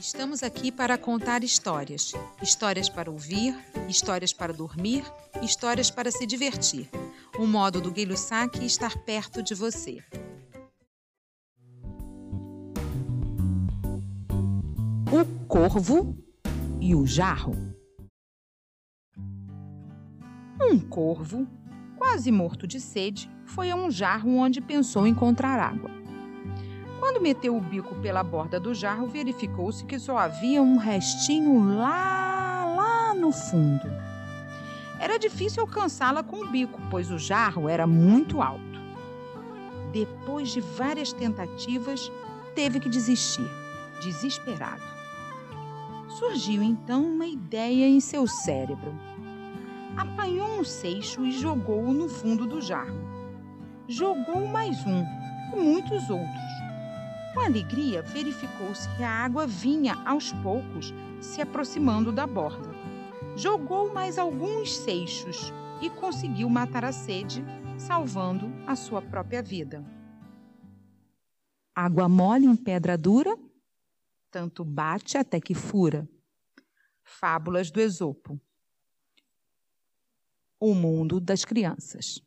Estamos aqui para contar histórias. Histórias para ouvir, histórias para dormir, histórias para se divertir. Um modo do Guilho Saque estar perto de você. O corvo e o jarro. Um corvo, quase morto de sede, foi a um jarro onde pensou encontrar água. Quando meteu o bico pela borda do jarro, verificou-se que só havia um restinho lá, lá no fundo. Era difícil alcançá-la com o bico, pois o jarro era muito alto. Depois de várias tentativas, teve que desistir, desesperado. Surgiu então uma ideia em seu cérebro. Apanhou um seixo e jogou-o no fundo do jarro. Jogou mais um e muitos outros com alegria, verificou-se que a água vinha aos poucos se aproximando da borda. Jogou mais alguns seixos e conseguiu matar a sede, salvando a sua própria vida. Água mole em pedra dura, tanto bate até que fura. Fábulas do Esopo. O mundo das crianças.